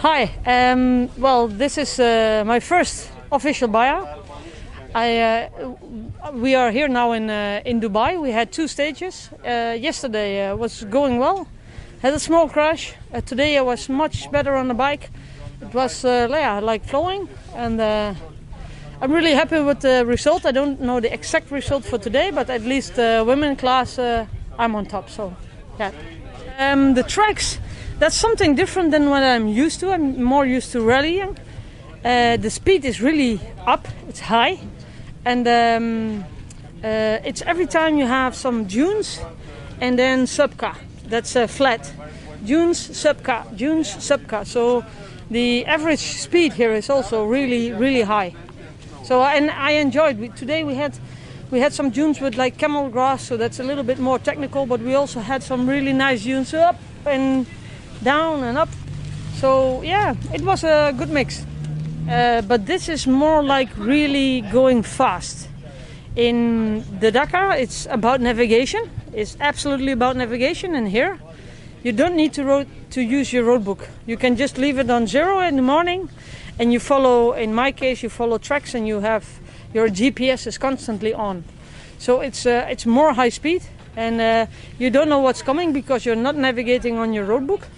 hi. Um, well, this is uh, my first official buyout. I, uh, we are here now in uh, in Dubai. We had two stages. Uh, yesterday uh, was going well. Had a small crash. Uh, today I was much better on the bike. It was yeah, like flowing, and I'm really happy with the result. I don't know the exact result for today, but at least uh, women class I'm on top. So yeah. Um, the tracks, that's something different than what I'm used to. I'm more used to rallying. Uh, the speed is really up. It's high, and um, uh, it's every time you have some dunes, and then subka. That's uh, flat. Dunes, subka, dunes, subka. So the average speed here is also really, really high. So and I enjoyed. We, today we had we had some dunes with like camel grass, so that's a little bit more technical. But we also had some really nice dunes up and down and up. So yeah, it was a good mix. Uh, but this is more like really going fast. In the Dakar, it's about navigation. It's absolutely about navigation, and here, you don't need to road, to use your road book. You can just leave it on zero in the morning, and you follow. In my case, you follow tracks, and you have your GPS is constantly on. So it's uh, it's more high speed, and uh, you don't know what's coming because you're not navigating on your road book.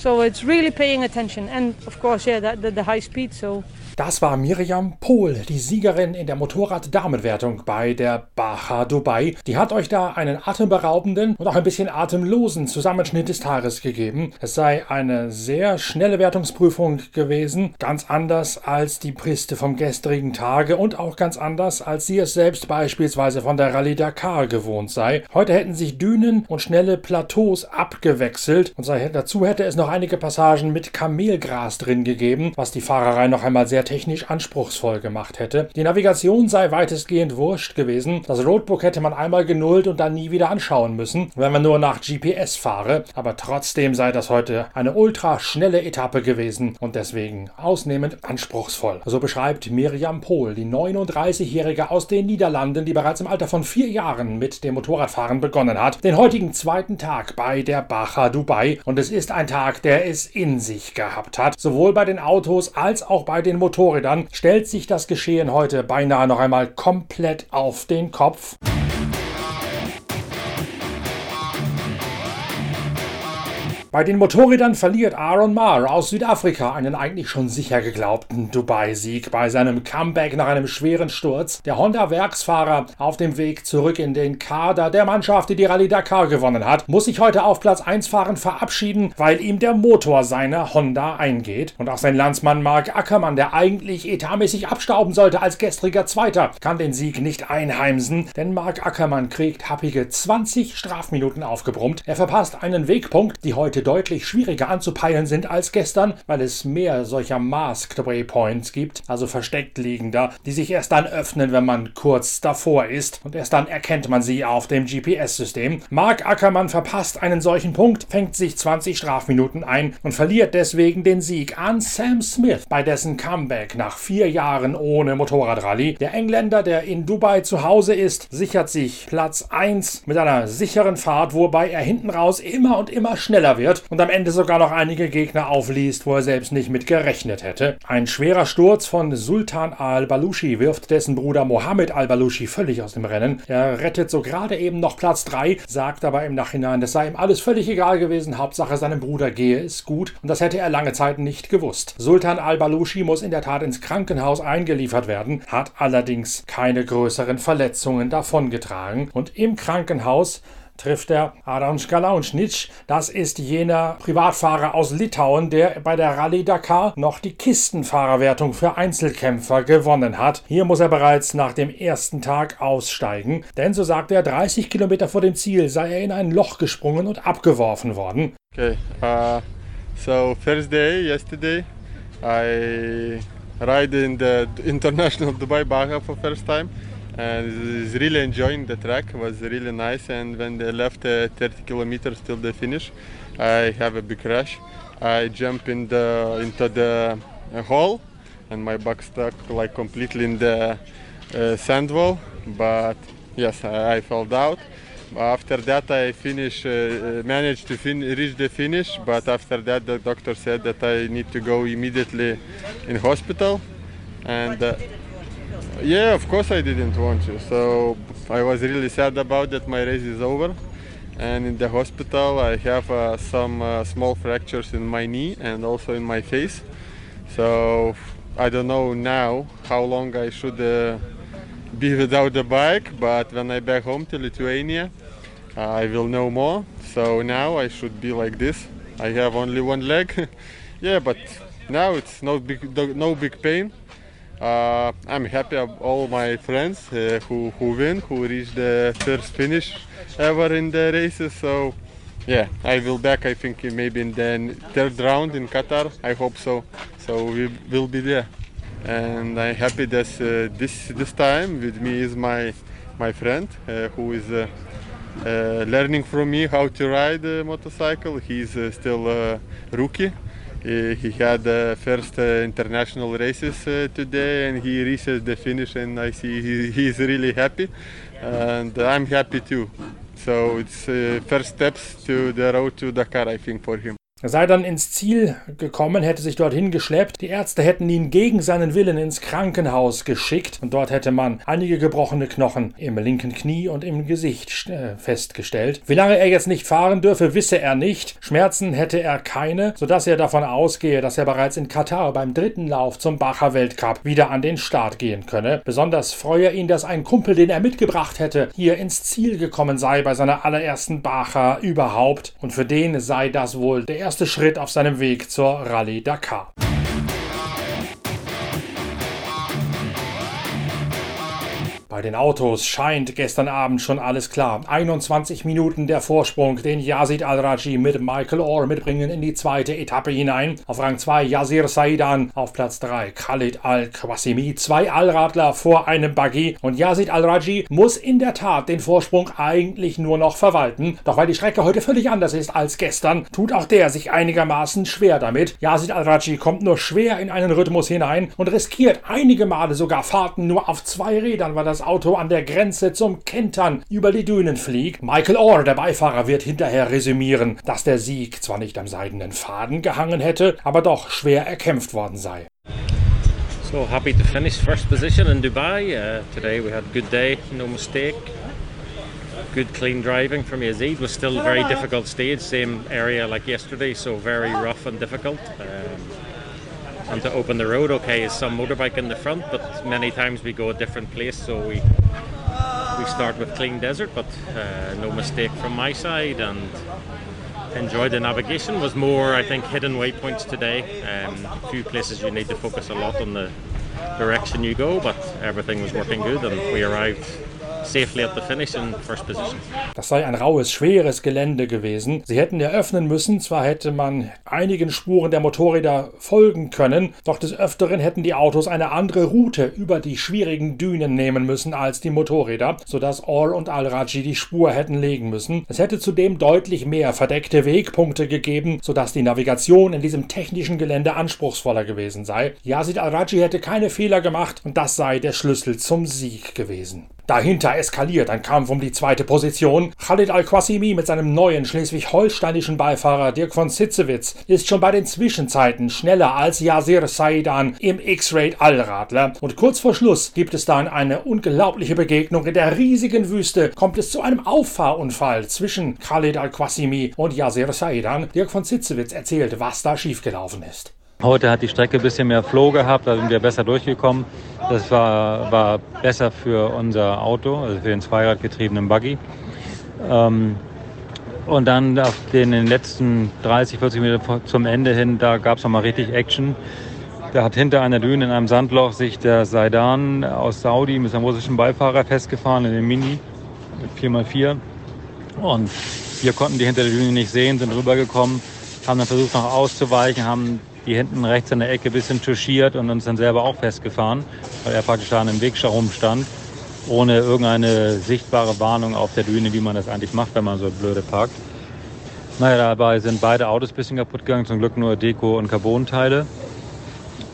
So it's really paying attention, and of course, yeah, the, the high speed. So Das war Miriam Pohl, die Siegerin in der Motorrad-Damenwertung bei der Baja Dubai. Die hat euch da einen atemberaubenden und auch ein bisschen atemlosen Zusammenschnitt des Tages gegeben. Es sei eine sehr schnelle Wertungsprüfung gewesen, ganz anders als die Piste vom gestrigen Tage und auch ganz anders, als sie es selbst beispielsweise von der Rallye Dakar gewohnt sei. Heute hätten sich Dünen und schnelle Plateaus abgewechselt und dazu hätte es noch einige Passagen mit Kamelgras drin gegeben, was die Fahrerei noch einmal sehr technisch anspruchsvoll gemacht hätte. Die Navigation sei weitestgehend wurscht gewesen. Das Roadbook hätte man einmal genullt und dann nie wieder anschauen müssen, wenn man nur nach GPS fahre. Aber trotzdem sei das heute eine ultra schnelle Etappe gewesen und deswegen ausnehmend anspruchsvoll. So beschreibt Miriam Pohl, die 39-Jährige aus den Niederlanden, die bereits im Alter von vier Jahren mit dem Motorradfahren begonnen hat, den heutigen zweiten Tag bei der Baja Dubai. Und es ist ein Tag, der es in sich gehabt hat, sowohl bei den Autos als auch bei den Motorrädern. Motorrädern stellt sich das Geschehen heute beinahe noch einmal komplett auf den Kopf. Bei den Motorrädern verliert Aaron Marr aus Südafrika einen eigentlich schon sicher geglaubten Dubai-Sieg bei seinem Comeback nach einem schweren Sturz. Der Honda-Werksfahrer auf dem Weg zurück in den Kader der Mannschaft, die die Rallye Dakar gewonnen hat, muss sich heute auf Platz 1 fahren verabschieden, weil ihm der Motor seiner Honda eingeht. Und auch sein Landsmann Mark Ackermann, der eigentlich etatmäßig abstauben sollte als gestriger Zweiter, kann den Sieg nicht einheimsen, denn Mark Ackermann kriegt happige 20 Strafminuten aufgebrummt. Er verpasst einen Wegpunkt, die heute deutlich schwieriger anzupeilen sind als gestern, weil es mehr solcher Masked Waypoints gibt, also versteckt liegender, die sich erst dann öffnen, wenn man kurz davor ist und erst dann erkennt man sie auf dem GPS-System. Mark Ackermann verpasst einen solchen Punkt, fängt sich 20 Strafminuten ein und verliert deswegen den Sieg an Sam Smith bei dessen Comeback nach vier Jahren ohne Motorradrallye. Der Engländer, der in Dubai zu Hause ist, sichert sich Platz 1 mit einer sicheren Fahrt, wobei er hinten raus immer und immer schneller wird wird und am Ende sogar noch einige Gegner aufliest, wo er selbst nicht mit gerechnet hätte. Ein schwerer Sturz von Sultan al-Balushi wirft dessen Bruder Mohammed al-Balushi völlig aus dem Rennen. Er rettet so gerade eben noch Platz 3, sagt aber im Nachhinein, es sei ihm alles völlig egal gewesen, Hauptsache seinem Bruder gehe es gut und das hätte er lange Zeit nicht gewusst. Sultan al-Balushi muss in der Tat ins Krankenhaus eingeliefert werden, hat allerdings keine größeren Verletzungen davongetragen und im Krankenhaus trifft er Adam Skalaunschnitsch. Das ist jener Privatfahrer aus Litauen, der bei der Rallye Dakar noch die Kistenfahrerwertung für Einzelkämpfer gewonnen hat. Hier muss er bereits nach dem ersten Tag aussteigen, denn so sagt er, 30 Kilometer vor dem Ziel sei er in ein Loch gesprungen und abgeworfen worden. Okay, uh, so first day yesterday, I ride in the international Dubai Baja for first time. And really enjoying the track. It was really nice. And when they left uh, 30 kilometers till the finish, I have a big crash. I jump in the into the uh, hole, and my back stuck like completely in the uh, sand wall. But yes, I, I fell out. After that, I finish, uh, managed to fin- reach the finish, but after that, the doctor said that I need to go immediately in hospital, and uh, yeah, of course I didn't want to. So I was really sad about that. My race is over, and in the hospital I have uh, some uh, small fractures in my knee and also in my face. So I don't know now how long I should uh, be without the bike, but when I back home to Lithuania, I will know more. So now I should be like this. I have only one leg. yeah, but now it's no big no big pain. Uh, I'm happy of all my friends uh, who who win, who reach the first finish ever in the races. So yeah, I will back. I think maybe in the third round in Qatar. I hope so. So we will be there, and I'm happy that uh, this this time with me is my my friend uh, who is. Uh, uh, learning from me how to ride a motorcycle. He's still a rookie. Uh, he had the first international races today and he reached the finish and I see he, he's really happy and I'm happy too. So it's first steps to the road to Dakar I think for him. Er sei dann ins Ziel gekommen, hätte sich dorthin geschleppt. Die Ärzte hätten ihn gegen seinen Willen ins Krankenhaus geschickt und dort hätte man einige gebrochene Knochen im linken Knie und im Gesicht äh, festgestellt. Wie lange er jetzt nicht fahren dürfe, wisse er nicht. Schmerzen hätte er keine, sodass er davon ausgehe, dass er bereits in Katar beim dritten Lauf zum Bacher Weltcup wieder an den Start gehen könne. Besonders freue ihn, dass ein Kumpel, den er mitgebracht hätte, hier ins Ziel gekommen sei bei seiner allerersten Bacher überhaupt und für den sei das wohl der erste erste Schritt auf seinem Weg zur Rallye Dakar. Bei den Autos scheint gestern Abend schon alles klar. 21 Minuten der Vorsprung, den Yazid Al-Raji mit Michael Orr mitbringen in die zweite Etappe hinein. Auf Rang 2 Yazir Saidan, auf Platz 3 Khalid Al-Kwasimi, zwei Allradler vor einem Buggy und Yazid Al-Raji muss in der Tat den Vorsprung eigentlich nur noch verwalten. Doch weil die Strecke heute völlig anders ist als gestern, tut auch der sich einigermaßen schwer damit. Yazid Al-Raji kommt nur schwer in einen Rhythmus hinein und riskiert einige Male sogar Fahrten nur auf zwei Rädern, weil das Auto an der Grenze zum Kentern über die Dünen fliegt. Michael Orr, der Beifahrer, wird hinterher resümieren, dass der Sieg zwar nicht am seidenen Faden gehangen hätte, aber doch schwer erkämpft worden sei. So happy to finish first position in Dubai. Uh, today we had good day, no mistake. Good clean driving from Yazid was still a very difficult stage, same area like yesterday, so very rough and difficult. Um, and to open the road okay is some motorbike in the front but many times we go a different place so we we start with clean desert but uh, no mistake from my side and enjoy the navigation. Was more I think hidden waypoints today. Um, a few places you need to focus a lot on the direction you go but everything was working good and we arrived Das sei ein raues, schweres Gelände gewesen. Sie hätten eröffnen müssen, zwar hätte man einigen Spuren der Motorräder folgen können, doch des Öfteren hätten die Autos eine andere Route über die schwierigen Dünen nehmen müssen als die Motorräder, sodass Orr und Al-Raji die Spur hätten legen müssen. Es hätte zudem deutlich mehr verdeckte Wegpunkte gegeben, sodass die Navigation in diesem technischen Gelände anspruchsvoller gewesen sei. Yazid Al-Raji hätte keine Fehler gemacht und das sei der Schlüssel zum Sieg gewesen. Dahinter eskaliert ein Kampf um die zweite Position. Khalid Al-Qasimi mit seinem neuen schleswig-holsteinischen Beifahrer Dirk von Sitzewitz ist schon bei den Zwischenzeiten schneller als Yasir Saidan im X-Raid Allradler. Und kurz vor Schluss gibt es dann eine unglaubliche Begegnung. In der riesigen Wüste kommt es zu einem Auffahrunfall zwischen Khalid Al-Qasimi und Yasir Saidan. Dirk von Sitzewitz erzählt, was da schiefgelaufen ist. Heute hat die Strecke ein bisschen mehr Flow gehabt, da sind wir besser durchgekommen. Das war, war besser für unser Auto, also für den zweiradgetriebenen Buggy. Ähm, und dann auf den, den, letzten 30, 40 Meter zum Ende hin, da gab es nochmal richtig Action. Da hat hinter einer Düne in einem Sandloch sich der Saidan aus Saudi mit seinem russischen Beifahrer festgefahren in den Mini mit 4x4. Und wir konnten die hinter der Düne nicht sehen, sind rübergekommen, haben dann versucht noch auszuweichen, haben die hinten rechts in der Ecke ein bisschen touchiert und uns dann selber auch festgefahren, weil er praktisch da an einem Weg rumstand, ohne irgendeine sichtbare Warnung auf der Düne, wie man das eigentlich macht, wenn man so blöde parkt. Naja, dabei sind beide Autos ein bisschen kaputt gegangen, zum Glück nur Deko und Carbonteile.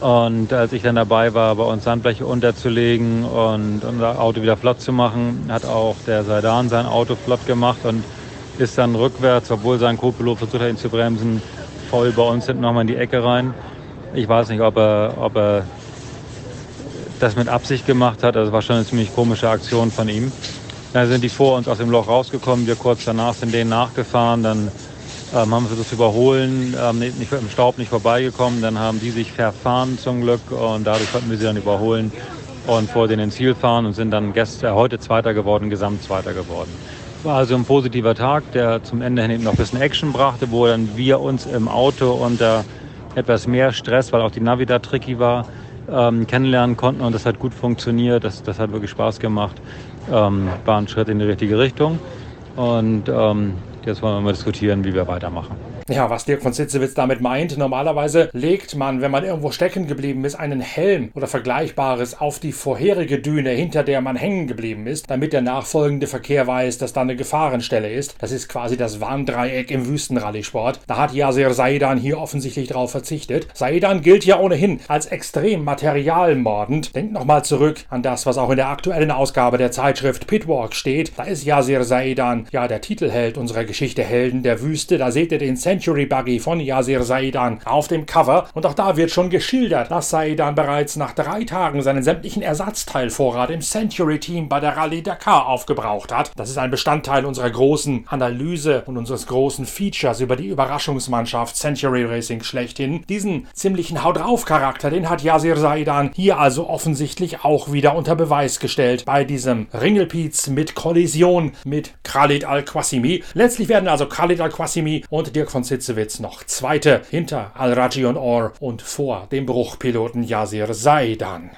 Und als ich dann dabei war, bei uns Sandbleche unterzulegen und unser Auto wieder flott zu machen, hat auch der Seidan sein Auto flott gemacht und ist dann rückwärts, obwohl sein Co-Pilot versucht hat, ihn zu bremsen, voll bei uns hinten nochmal in die Ecke rein. Ich weiß nicht, ob er, ob er das mit Absicht gemacht hat. Also war schon eine ziemlich komische Aktion von ihm. Dann sind die vor uns aus dem Loch rausgekommen. Wir kurz danach sind denen nachgefahren. Dann ähm, haben versucht zu überholen, ähm, nicht, im Staub nicht vorbeigekommen. Dann haben die sich verfahren zum Glück und dadurch konnten wir sie dann überholen und vor denen ins Ziel fahren und sind dann gestern, heute Zweiter geworden, Gesamtzweiter geworden. War also ein positiver Tag, der zum Ende hin noch ein bisschen Action brachte, wo dann wir uns im Auto unter etwas mehr Stress, weil auch die Navi da tricky war, ähm, kennenlernen konnten und das hat gut funktioniert. Das, das hat wirklich Spaß gemacht. Ähm, war ein Schritt in die richtige Richtung. Und ähm, jetzt wollen wir mal diskutieren, wie wir weitermachen. Ja, was Dirk von Sitzewitz damit meint, normalerweise legt man, wenn man irgendwo stecken geblieben ist, einen Helm oder Vergleichbares auf die vorherige Düne, hinter der man hängen geblieben ist, damit der nachfolgende Verkehr weiß, dass da eine Gefahrenstelle ist. Das ist quasi das Warndreieck im Wüstenrallysport. Da hat Yasir Saidan hier offensichtlich drauf verzichtet. Saidan gilt ja ohnehin als extrem materialmordend. Denkt nochmal zurück an das, was auch in der aktuellen Ausgabe der Zeitschrift Pitwalk steht. Da ist Yasir Saidan ja der Titelheld unserer Geschichte Helden der Wüste. Da seht ihr den Cent Century Buggy von Yasir Saidan auf dem Cover. Und auch da wird schon geschildert, dass Saidan bereits nach drei Tagen seinen sämtlichen Ersatzteilvorrat im Century Team bei der Rallye Dakar aufgebraucht hat. Das ist ein Bestandteil unserer großen Analyse und unseres großen Features über die Überraschungsmannschaft Century Racing schlechthin. Diesen ziemlichen Haut drauf Charakter, den hat Yasir Saidan hier also offensichtlich auch wieder unter Beweis gestellt bei diesem Ringelpiez mit Kollision mit Khalid Al-Qasimi. Letztlich werden also Khalid Al-Qasimi und Dirk von Sitzewitz noch Zweite hinter Al-Raji und Orr und vor dem Bruchpiloten Yasir Saidan.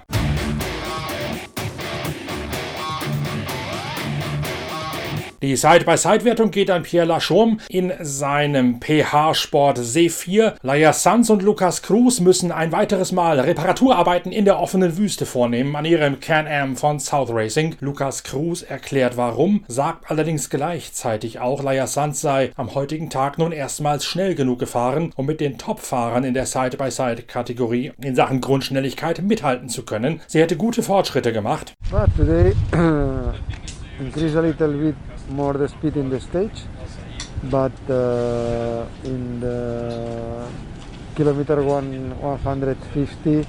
Die Side-by-Side-Wertung geht an Pierre Lachaume in seinem PH-Sport C4. Laia Sanz und Lukas Cruz müssen ein weiteres Mal Reparaturarbeiten in der offenen Wüste vornehmen an ihrem Can-Am von South Racing. Lukas Cruz erklärt warum, sagt allerdings gleichzeitig auch, Laia Sanz sei am heutigen Tag nun erstmals schnell genug gefahren, um mit den Top-Fahrern in der Side-by-Side-Kategorie in Sachen Grundschnelligkeit mithalten zu können. Sie hätte gute Fortschritte gemacht. But today, increase a little bit more the speed in the stage, but uh, in the kilometer one 150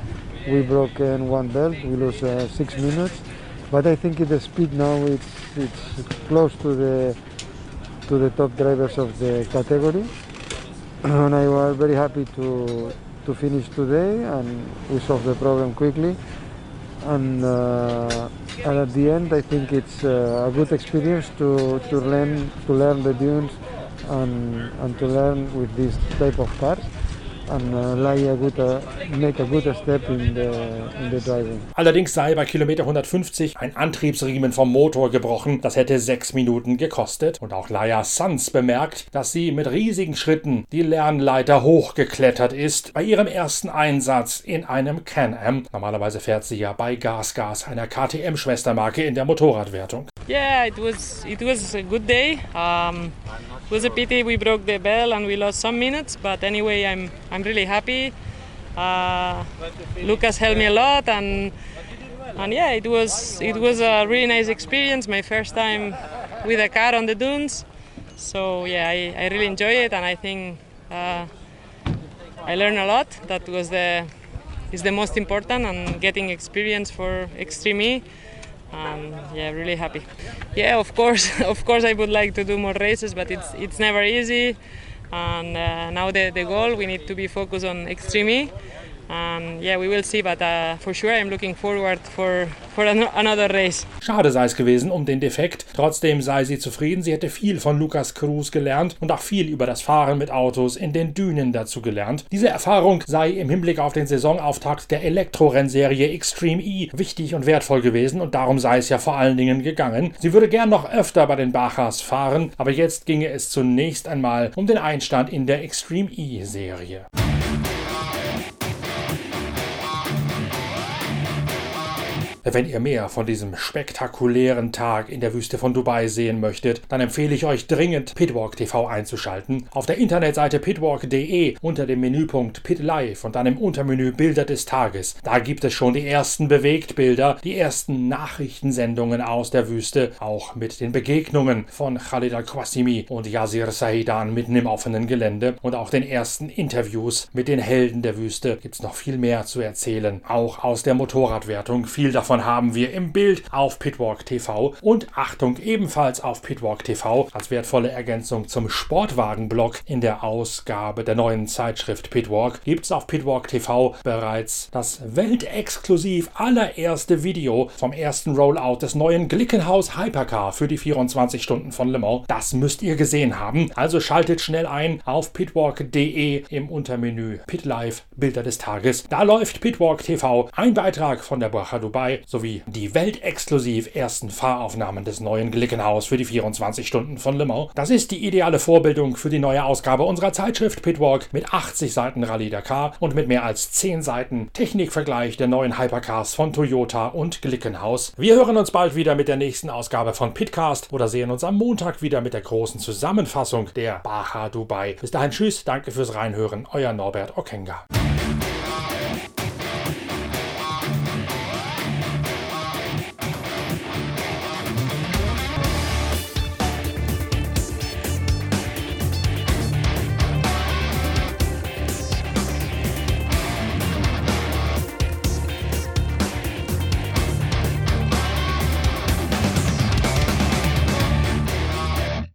we broke in one belt. We lose uh, six minutes, but I think the speed now it's it's close to the to the top drivers of the category, and I was very happy to to finish today and we solved the problem quickly and, uh, and at the end I think it's uh, a good experience to, to learn to learn the dunes and, and to learn with this type of cars. Allerdings sei bei Kilometer 150 ein Antriebsriemen vom Motor gebrochen. Das hätte sechs Minuten gekostet. Und auch Laia Sanz bemerkt, dass sie mit riesigen Schritten die Lernleiter hochgeklettert ist bei ihrem ersten Einsatz in einem Can-Am. Normalerweise fährt sie ja bei GasGas, Gas, einer KTM-Schwestermarke in der Motorradwertung. Yeah, it was it was a good day. Um, it was a pity we broke the bell and we lost some minutes, but anyway, I'm I'm really happy. Uh, Lucas helped me a lot, and and yeah, it was it was a really nice experience. My first time with a car on the dunes, so yeah, I, I really enjoy it, and I think uh, I learned a lot. That was the is the most important, and getting experience for Extreme E and yeah really happy yeah of course of course i would like to do more races but it's it's never easy and uh, now the, the goal we need to be focused on extreme Um, yeah, we will see, but uh, for sure I'm looking forward for, for another race. Schade sei es gewesen um den Defekt. Trotzdem sei sie zufrieden. Sie hätte viel von Lukas Cruz gelernt und auch viel über das Fahren mit Autos in den Dünen dazu gelernt. Diese Erfahrung sei im Hinblick auf den Saisonauftakt der Elektrorennserie Extreme E wichtig und wertvoll gewesen und darum sei es ja vor allen Dingen gegangen. Sie würde gern noch öfter bei den Bachas fahren, aber jetzt ginge es zunächst einmal um den Einstand in der Extreme E-Serie. Wenn ihr mehr von diesem spektakulären Tag in der Wüste von Dubai sehen möchtet, dann empfehle ich euch dringend Pitwalk TV einzuschalten. Auf der Internetseite pitwalk.de unter dem Menüpunkt Pit Live und dann im Untermenü Bilder des Tages. Da gibt es schon die ersten Bewegtbilder, die ersten Nachrichtensendungen aus der Wüste, auch mit den Begegnungen von Khalid al-Qasimi und Yasir Saidan mitten im offenen Gelände und auch den ersten Interviews mit den Helden der Wüste gibt es noch viel mehr zu erzählen, auch aus der Motorradwertung. Viel davon haben wir im Bild auf Pitwalk TV und Achtung ebenfalls auf Pitwalk TV als wertvolle Ergänzung zum Sportwagen-Blog in der Ausgabe der neuen Zeitschrift Pitwalk gibt es auf Pitwalk TV bereits das weltexklusiv allererste Video vom ersten Rollout des neuen Glickenhaus Hypercar für die 24 Stunden von Le Mans. Das müsst ihr gesehen haben. Also schaltet schnell ein auf pitwalk.de im Untermenü Pit Live Bilder des Tages. Da läuft Pitwalk TV, ein Beitrag von der Bracha Dubai sowie die weltexklusiv ersten Fahraufnahmen des neuen Glickenhaus für die 24 Stunden von Le Mans. Das ist die ideale Vorbildung für die neue Ausgabe unserer Zeitschrift Pitwalk mit 80 Seiten Rallye Dakar und mit mehr als 10 Seiten Technikvergleich der neuen Hypercars von Toyota und Glickenhaus. Wir hören uns bald wieder mit der nächsten Ausgabe von Pitcast oder sehen uns am Montag wieder mit der großen Zusammenfassung der Baja Dubai. Bis dahin, tschüss, danke fürs Reinhören, euer Norbert Okenga.